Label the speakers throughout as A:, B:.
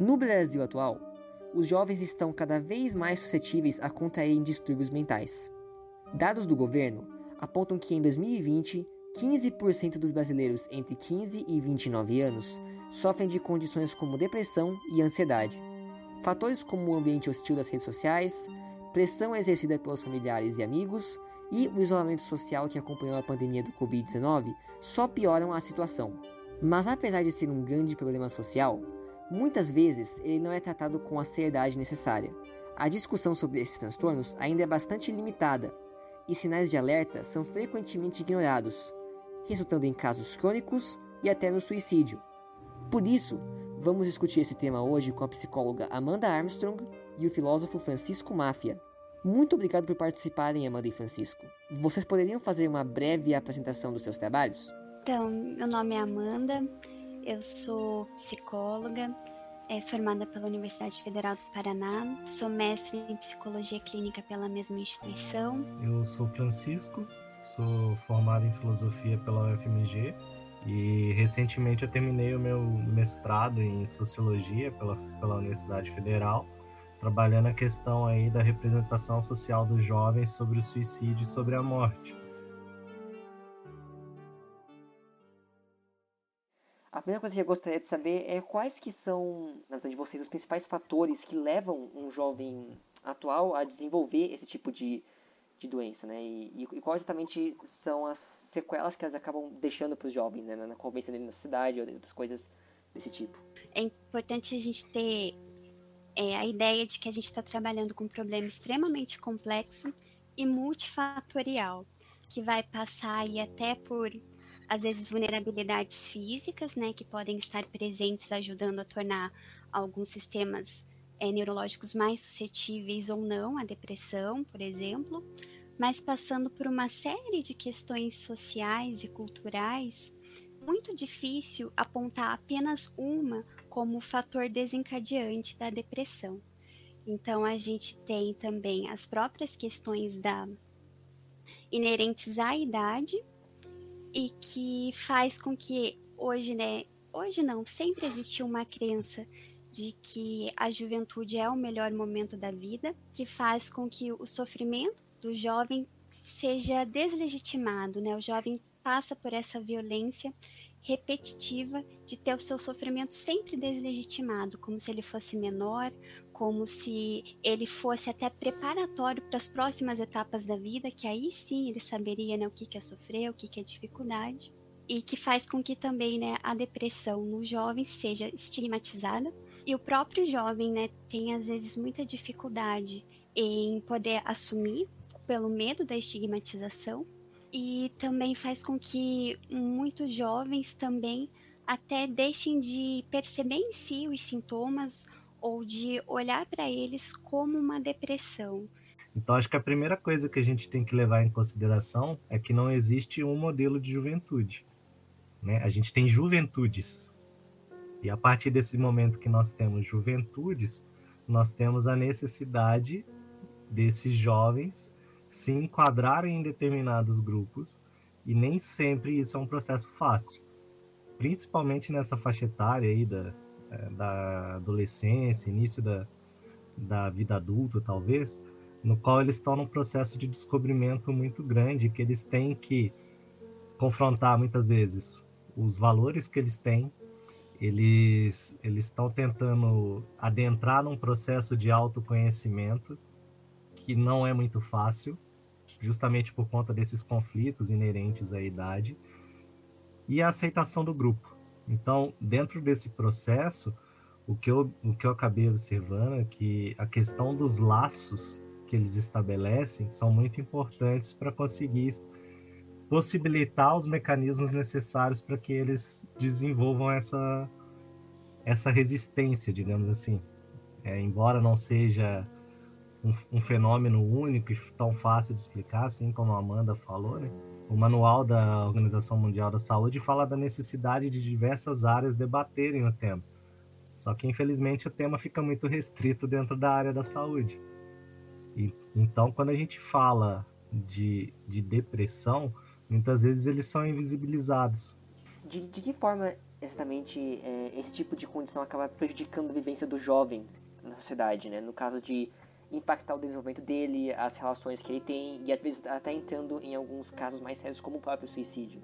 A: No Brasil atual, os jovens estão cada vez mais suscetíveis a contraírem distúrbios mentais. Dados do governo apontam que em 2020, 15% dos brasileiros entre 15 e 29 anos sofrem de condições como depressão e ansiedade. Fatores como o ambiente hostil das redes sociais, pressão exercida pelos familiares e amigos e o isolamento social que acompanhou a pandemia do Covid-19 só pioram a situação. Mas apesar de ser um grande problema social, muitas vezes ele não é tratado com a seriedade necessária. A discussão sobre esses transtornos ainda é bastante limitada e sinais de alerta são frequentemente ignorados, resultando em casos crônicos e até no suicídio. Por isso, vamos discutir esse tema hoje com a psicóloga Amanda Armstrong e o filósofo Francisco Máfia. Muito obrigado por participarem, Amanda e Francisco. Vocês poderiam fazer uma breve apresentação dos seus trabalhos?
B: Então, meu nome é Amanda, eu sou psicóloga, é formada pela Universidade Federal do Paraná, sou mestre em psicologia clínica pela mesma instituição.
C: Eu sou Francisco, sou formado em filosofia pela UFMG e recentemente eu terminei o meu mestrado em sociologia pela, pela Universidade Federal, trabalhando a questão aí da representação social dos jovens sobre o suicídio e sobre a morte.
A: A primeira coisa que eu gostaria de saber é quais que são, na visão de vocês, os principais fatores que levam um jovem atual a desenvolver esse tipo de, de doença, né? E, e quais exatamente são as sequelas que elas acabam deixando para os jovens, né? Na convivência dele na sociedade ou outras coisas desse tipo.
B: É importante a gente ter é, a ideia de que a gente está trabalhando com um problema extremamente complexo e multifatorial, que vai passar aí até por às vezes vulnerabilidades físicas, né, que podem estar presentes ajudando a tornar alguns sistemas é, neurológicos mais suscetíveis ou não à depressão, por exemplo, mas passando por uma série de questões sociais e culturais, muito difícil apontar apenas uma como fator desencadeante da depressão. Então a gente tem também as próprias questões da inerentes à idade, e que faz com que hoje, né, hoje não, sempre existiu uma crença de que a juventude é o melhor momento da vida, que faz com que o sofrimento do jovem seja deslegitimado, né? O jovem passa por essa violência repetitiva de ter o seu sofrimento sempre deslegitimado, como se ele fosse menor, como se ele fosse até preparatório para as próximas etapas da vida, que aí sim ele saberia né, o que, que é sofrer, o que, que é dificuldade, e que faz com que também né, a depressão no jovem seja estigmatizada. E o próprio jovem né, tem às vezes muita dificuldade em poder assumir pelo medo da estigmatização e também faz com que muitos jovens também até deixem de perceber em si os sintomas ou de olhar para eles como uma depressão.
C: Então, acho que a primeira coisa que a gente tem que levar em consideração é que não existe um modelo de juventude. Né? A gente tem juventudes. E a partir desse momento que nós temos juventudes, nós temos a necessidade desses jovens se enquadrarem em determinados grupos, e nem sempre isso é um processo fácil. Principalmente nessa faixa etária aí da, da adolescência, início da, da vida adulta, talvez, no qual eles estão num processo de descobrimento muito grande, que eles têm que confrontar muitas vezes os valores que eles têm, eles eles estão tentando adentrar num processo de autoconhecimento que não é muito fácil, justamente por conta desses conflitos inerentes à idade, e a aceitação do grupo. Então, dentro desse processo, o que eu, o que eu acabei observando é que a questão dos laços que eles estabelecem são muito importantes para conseguir possibilitar os mecanismos necessários para que eles desenvolvam essa, essa resistência, digamos assim. É, embora não seja um, um, fenômeno único e tão fácil de explicar, assim como a Amanda falou, né? O manual da Organização Mundial da Saúde fala da necessidade de diversas áreas debaterem o tema. Só que, infelizmente, o tema fica muito restrito dentro da área da saúde. E, então, quando a gente fala de, de depressão, muitas vezes eles são invisibilizados.
A: De, de que forma exatamente é, esse tipo de condição acaba prejudicando a vivência do jovem na sociedade, né? No caso de impactar o desenvolvimento dele, as relações que ele tem e às vezes até entrando em alguns casos mais sérios como o próprio suicídio.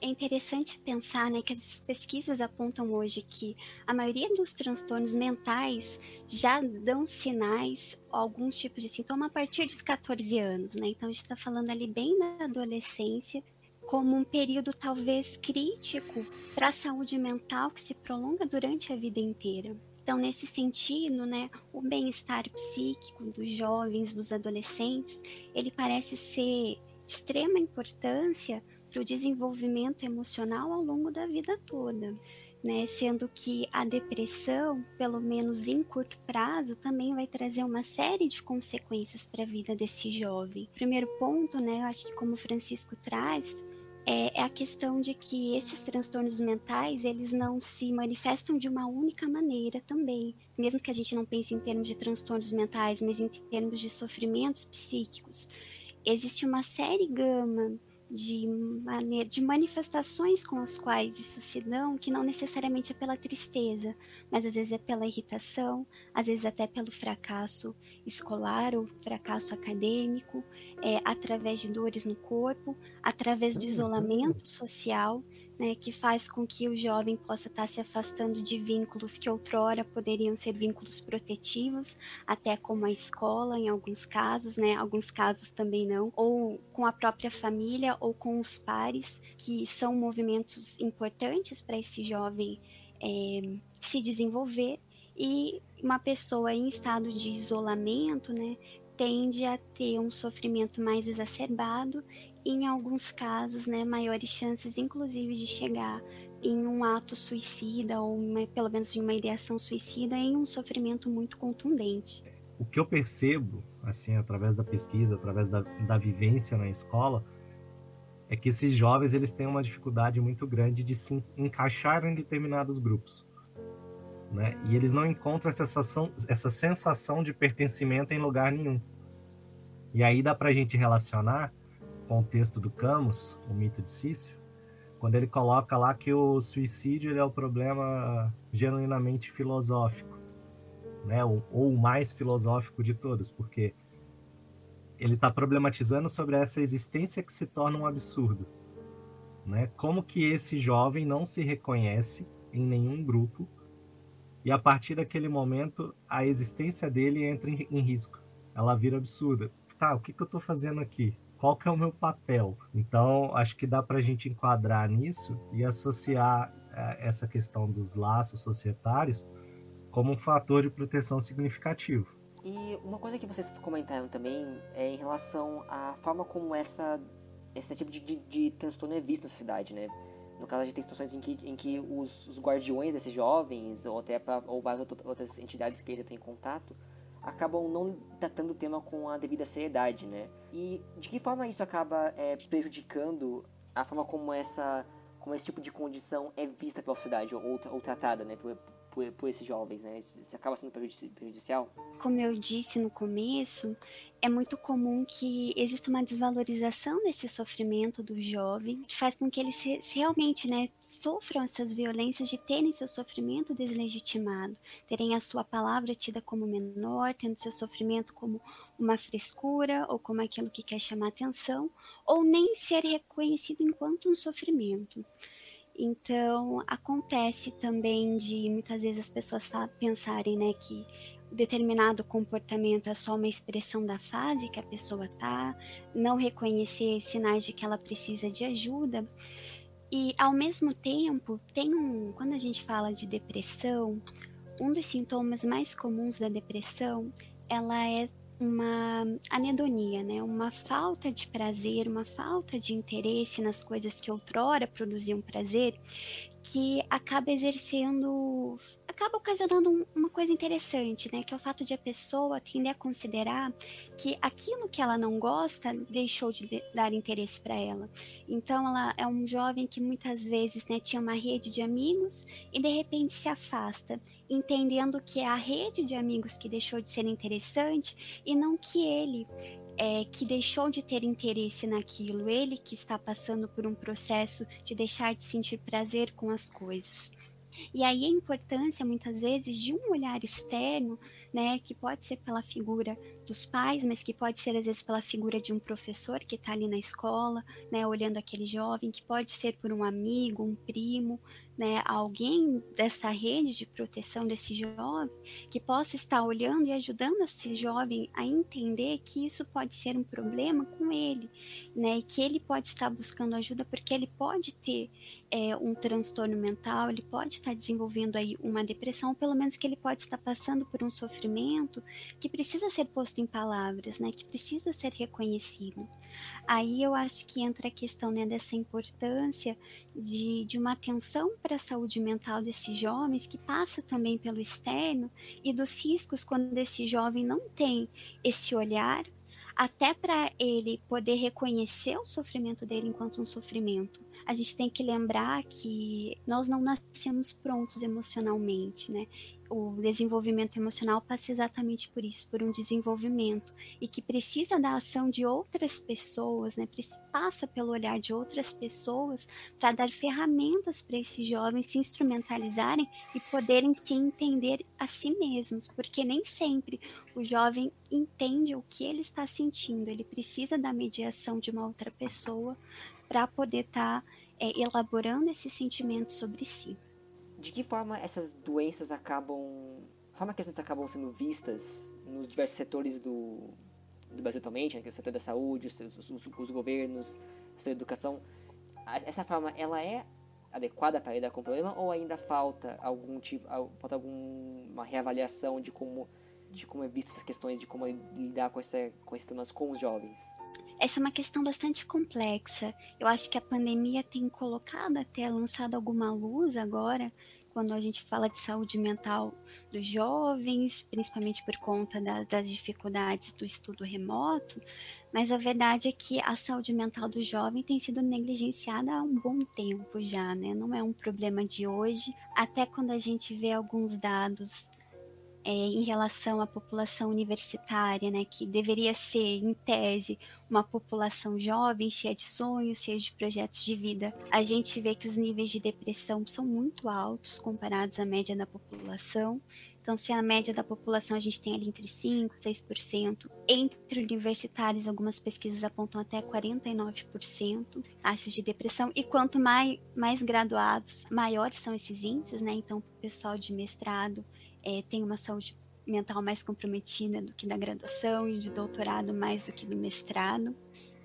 B: É interessante pensar né, que as pesquisas apontam hoje que a maioria dos transtornos mentais já dão sinais, alguns tipos de sintoma a partir dos 14 anos. Né? Então, a gente está falando ali bem da adolescência, como um período talvez crítico para a saúde mental que se prolonga durante a vida inteira. Então, nesse sentido, né, o bem-estar psíquico dos jovens, dos adolescentes, ele parece ser de extrema importância para o desenvolvimento emocional ao longo da vida toda. Né, sendo que a depressão, pelo menos em curto prazo, também vai trazer uma série de consequências para a vida desse jovem. Primeiro ponto, né, eu acho que como Francisco traz, é, é, a questão de que esses transtornos mentais eles não se manifestam de uma única maneira também. Mesmo que a gente não pense em termos de transtornos mentais, mas em termos de sofrimentos psíquicos, existe uma série gama de, maneira, de manifestações com as quais isso se dão, que não necessariamente é pela tristeza, mas às vezes é pela irritação, às vezes até pelo fracasso escolar ou fracasso acadêmico, é, através de dores no corpo, através de uhum. isolamento social né, que faz com que o jovem possa estar se afastando de vínculos que outrora poderiam ser vínculos protetivos, até como a escola, em alguns casos, né, alguns casos também não, ou com a própria família ou com os pares, que são movimentos importantes para esse jovem é, se desenvolver. E uma pessoa em estado de isolamento, né, tende a ter um sofrimento mais exacerbado em alguns casos, né, maiores chances, inclusive, de chegar em um ato suicida ou uma, pelo menos em uma ideação suicida em um sofrimento muito contundente.
C: O que eu percebo, assim, através da pesquisa, através da, da vivência na escola, é que esses jovens eles têm uma dificuldade muito grande de se encaixar em determinados grupos. Né? E eles não encontram essa sensação, essa sensação de pertencimento em lugar nenhum. E aí dá para a gente relacionar com o texto do Camus, o mito de Sísifo, quando ele coloca lá que o suicídio é o problema genuinamente filosófico, né? ou, ou o mais filosófico de todos, porque ele está problematizando sobre essa existência que se torna um absurdo. Né? Como que esse jovem não se reconhece em nenhum grupo e a partir daquele momento a existência dele entra em, em risco. Ela vira absurda. Tá, o que, que eu estou fazendo aqui? Qual que é o meu papel. Então, acho que dá para a gente enquadrar nisso e associar é, essa questão dos laços societários como um fator de proteção significativo.
A: E uma coisa que vocês comentaram também é em relação à forma como essa, esse tipo de, de, de transtorno é visto na sociedade, né? No caso, a gente tem situações em que, em que os, os guardiões desses jovens, ou até pra, ou várias outras entidades que eles têm contato, acabam não tratando o tema com a devida seriedade, né? E de que forma isso acaba é, prejudicando a forma como essa como esse tipo de condição é vista pela sociedade ou, ou tratada, né, por, por, esses jovens, né? Isso acaba sendo prejudicial?
B: Como eu disse no começo, é muito comum que exista uma desvalorização desse sofrimento do jovem, que faz com que eles realmente, né, sofram essas violências de terem seu sofrimento deslegitimado, terem a sua palavra tida como menor, tendo seu sofrimento como uma frescura ou como aquilo que quer chamar atenção, ou nem ser reconhecido enquanto um sofrimento. Então, acontece também de muitas vezes as pessoas pensarem, né, que determinado comportamento é só uma expressão da fase que a pessoa tá, não reconhecer sinais de que ela precisa de ajuda. E ao mesmo tempo, tem um, quando a gente fala de depressão, um dos sintomas mais comuns da depressão, ela é uma anedonia, né? Uma falta de prazer, uma falta de interesse nas coisas que outrora produziam prazer, que acaba exercendo, acaba ocasionando um, uma coisa interessante, né? Que é o fato de a pessoa tender a considerar que aquilo que ela não gosta deixou de, de dar interesse para ela. Então, ela é um jovem que muitas vezes né, tinha uma rede de amigos e de repente se afasta, entendendo que é a rede de amigos que deixou de ser interessante e não que ele é, que deixou de ter interesse naquilo, ele que está passando por um processo de deixar de sentir prazer com as coisas. E aí a importância, muitas vezes, de um olhar externo, né, que pode ser pela figura dos pais, mas que pode ser, às vezes, pela figura de um professor que está ali na escola, né, olhando aquele jovem, que pode ser por um amigo, um primo, né, alguém dessa rede de proteção desse jovem que possa estar olhando e ajudando esse jovem a entender que isso pode ser um problema com ele, né, e que ele pode estar buscando ajuda porque ele pode ter é, um transtorno mental, ele pode estar desenvolvendo aí uma depressão, ou pelo menos que ele pode estar passando por um sofrimento que precisa ser posto em palavras, né, que precisa ser reconhecido. Aí eu acho que entra a questão né, dessa importância de, de uma atenção para a saúde mental desses jovens, que passa também pelo externo, e dos riscos quando esse jovem não tem esse olhar, até para ele poder reconhecer o sofrimento dele enquanto um sofrimento a gente tem que lembrar que nós não nascemos prontos emocionalmente, né? O desenvolvimento emocional passa exatamente por isso, por um desenvolvimento e que precisa da ação de outras pessoas, né? Passa pelo olhar de outras pessoas para dar ferramentas para esses jovens se instrumentalizarem e poderem se entender a si mesmos, porque nem sempre o jovem entende o que ele está sentindo, ele precisa da mediação de uma outra pessoa para poder estar tá, é, elaborando esse sentimento sobre si
A: de que forma essas doenças acabam. A forma que as doenças acabam sendo vistas nos diversos setores do, do Brasil atualmente, né, que é o setor da saúde, os, os, os governos, da educação. Essa forma, ela é adequada para lidar com o problema ou ainda falta algum tipo, falta alguma reavaliação de como, de como é vista essas questões, de como lidar com, essa, com esses temas com os jovens?
B: Essa é uma questão bastante complexa. Eu acho que a pandemia tem colocado até lançado alguma luz agora quando a gente fala de saúde mental dos jovens, principalmente por conta da, das dificuldades do estudo remoto, mas a verdade é que a saúde mental do jovem tem sido negligenciada há um bom tempo já, né? Não é um problema de hoje. Até quando a gente vê alguns dados é, em relação à população universitária, né, que deveria ser, em tese, uma população jovem, cheia de sonhos, cheia de projetos de vida, a gente vê que os níveis de depressão são muito altos comparados à média da população. Então, se a média da população a gente tem ali entre 5% e 6%, entre universitários, algumas pesquisas apontam até 49% taxas de depressão, e quanto mais, mais graduados, maiores são esses índices, né? Então, o pessoal de mestrado é, tem uma saúde mental mais comprometida do que da graduação e de doutorado mais do que do mestrado.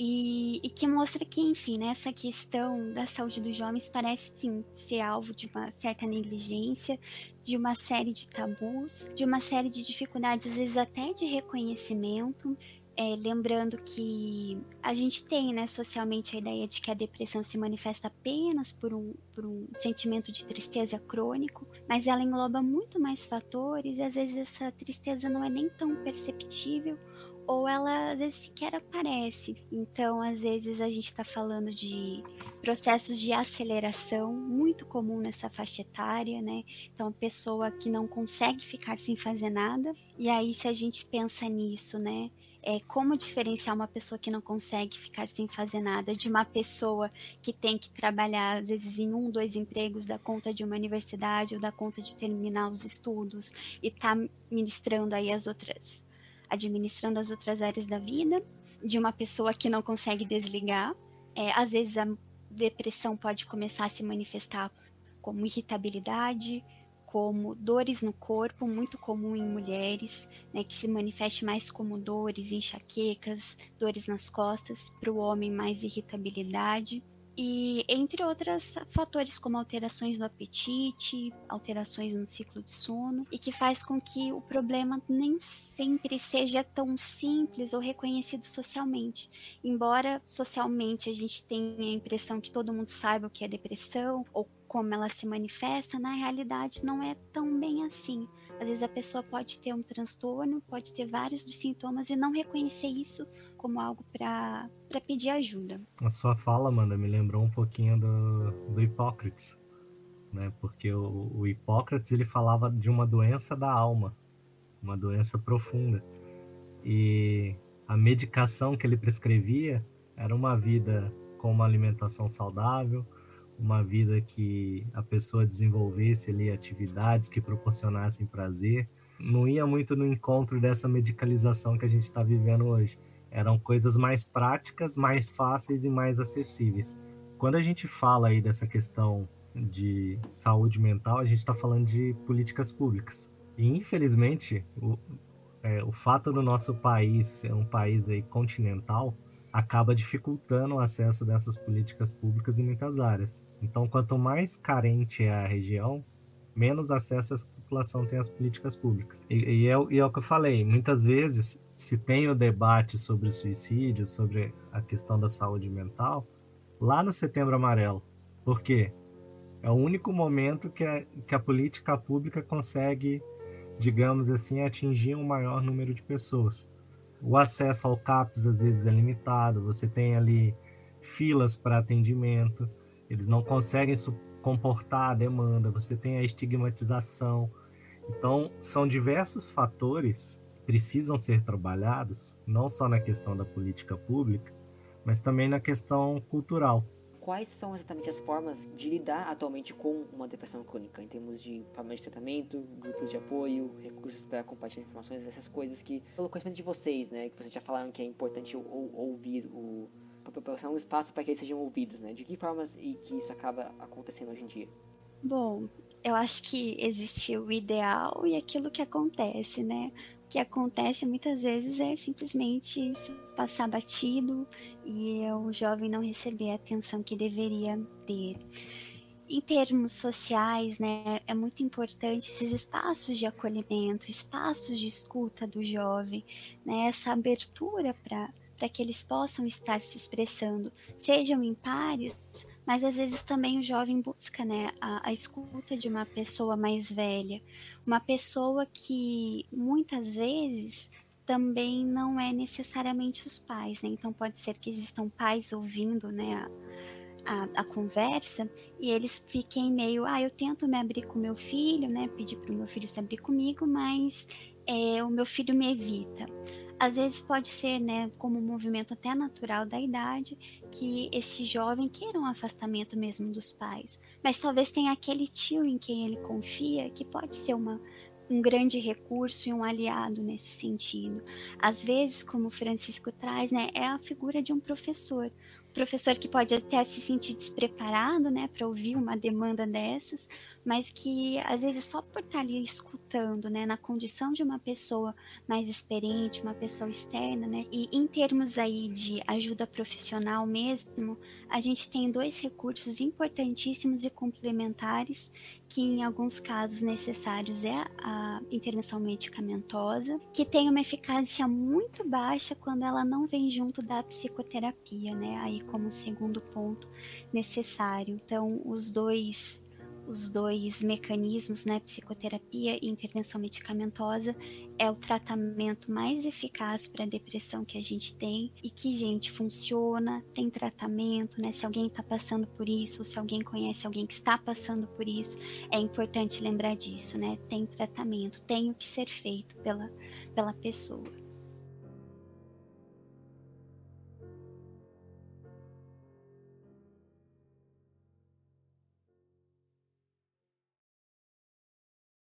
B: E, e, que mostra que, enfim, né, essa questão da saúde dos jovens parece sim ser alvo de uma certa negligência, de uma série de tabus, de uma série de dificuldades, às vezes até de reconhecimento, é, lembrando que a gente tem, né, socialmente a ideia de que a depressão se manifesta apenas por um, por um sentimento de tristeza crônico, mas ela engloba muito mais fatores e às vezes essa tristeza não é nem tão perceptível ou ela às vezes sequer aparece. Então, às vezes a gente está falando de processos de aceleração muito comum nessa faixa etária, né? Então, pessoa que não consegue ficar sem fazer nada. E aí, se a gente pensa nisso, né? É, como diferenciar uma pessoa que não consegue ficar sem fazer nada de uma pessoa que tem que trabalhar, às vezes, em um, dois empregos, da conta de uma universidade ou da conta de terminar os estudos e tá ministrando aí as outras, administrando as outras áreas da vida, de uma pessoa que não consegue desligar. É, às vezes a depressão pode começar a se manifestar como irritabilidade, como dores no corpo, muito comum em mulheres, né, que se manifeste mais como dores, enxaquecas, dores nas costas, para o homem mais irritabilidade. E entre outros fatores como alterações no apetite, alterações no ciclo de sono, e que faz com que o problema nem sempre seja tão simples ou reconhecido socialmente. Embora socialmente a gente tenha a impressão que todo mundo saiba o que é depressão, ou como ela se manifesta, na realidade não é tão bem assim. Às vezes a pessoa pode ter um transtorno, pode ter vários dos sintomas e não reconhecer isso como algo para pedir ajuda.
C: A sua fala, Amanda, me lembrou um pouquinho do, do Hipócrates, né? Porque o, o Hipócrates ele falava de uma doença da alma, uma doença profunda. E a medicação que ele prescrevia era uma vida com uma alimentação saudável, uma vida que a pessoa desenvolvesse ali atividades que proporcionassem prazer. Não ia muito no encontro dessa medicalização que a gente está vivendo hoje. Eram coisas mais práticas, mais fáceis e mais acessíveis. Quando a gente fala aí dessa questão de saúde mental, a gente está falando de políticas públicas. E infelizmente, o, é, o fato do nosso país ser um país aí continental acaba dificultando o acesso dessas políticas públicas em muitas áreas. Então, quanto mais carente é a região, menos acesso a população tem às políticas públicas. E, e, é, e é o que eu falei, muitas vezes se tem o debate sobre suicídio, sobre a questão da saúde mental, lá no Setembro Amarelo. Por quê? É o único momento que a, que a política pública consegue, digamos assim, atingir um maior número de pessoas. O acesso ao CAPS às vezes é limitado, você tem ali filas para atendimento, eles não conseguem comportar a demanda, você tem a estigmatização. Então, são diversos fatores que precisam ser trabalhados, não só na questão da política pública, mas também na questão cultural.
A: Quais são exatamente as formas de lidar atualmente com uma depressão crônica, em termos de formas de tratamento, grupos de apoio, recursos para compartilhar informações, essas coisas que, pelo conhecimento de vocês, né, que vocês já falaram que é importante ou, ouvir o, proporcionar um espaço para que eles sejam ouvidos, né? De que formas e que isso acaba acontecendo hoje em dia?
B: Bom, eu acho que existe o ideal e aquilo que acontece, né? Que acontece muitas vezes é simplesmente passar batido e o jovem não receber a atenção que deveria ter. Em termos sociais, né, é muito importante esses espaços de acolhimento, espaços de escuta do jovem, né, essa abertura para para que eles possam estar se expressando, sejam em pares, mas às vezes também o jovem busca né, a, a, escuta de uma pessoa mais velha, uma pessoa que muitas vezes também não é necessariamente os pais, né? Então pode ser que existam pais ouvindo né, a, a, conversa e eles fiquem meio, ah, eu tento me abrir com meu filho, né? Pedir para o meu filho se abrir comigo, mas é, o meu filho me evita às vezes pode ser, né, como um movimento até natural da idade, que esse jovem queira um afastamento mesmo dos pais. Mas talvez tenha aquele tio em quem ele confia que pode ser uma, um grande recurso e um aliado nesse sentido. Às vezes, como o Francisco traz, né, é a figura de um professor professor que pode até se sentir despreparado, né, para ouvir uma demanda dessas, mas que às vezes só por estar ali escutando, né, na condição de uma pessoa mais experiente, uma pessoa externa, né, e em termos aí de ajuda profissional mesmo, a gente tem dois recursos importantíssimos e complementares, que em alguns casos necessários é a intervenção medicamentosa, que tem uma eficácia muito baixa quando ela não vem junto da psicoterapia, né, aí como segundo ponto necessário. Então, os dois os dois mecanismos, né, psicoterapia e intervenção medicamentosa, é o tratamento mais eficaz para a depressão que a gente tem e que, gente, funciona, tem tratamento, né? Se alguém está passando por isso, ou se alguém conhece alguém que está passando por isso, é importante lembrar disso, né? Tem tratamento, tem o que ser feito pela, pela pessoa.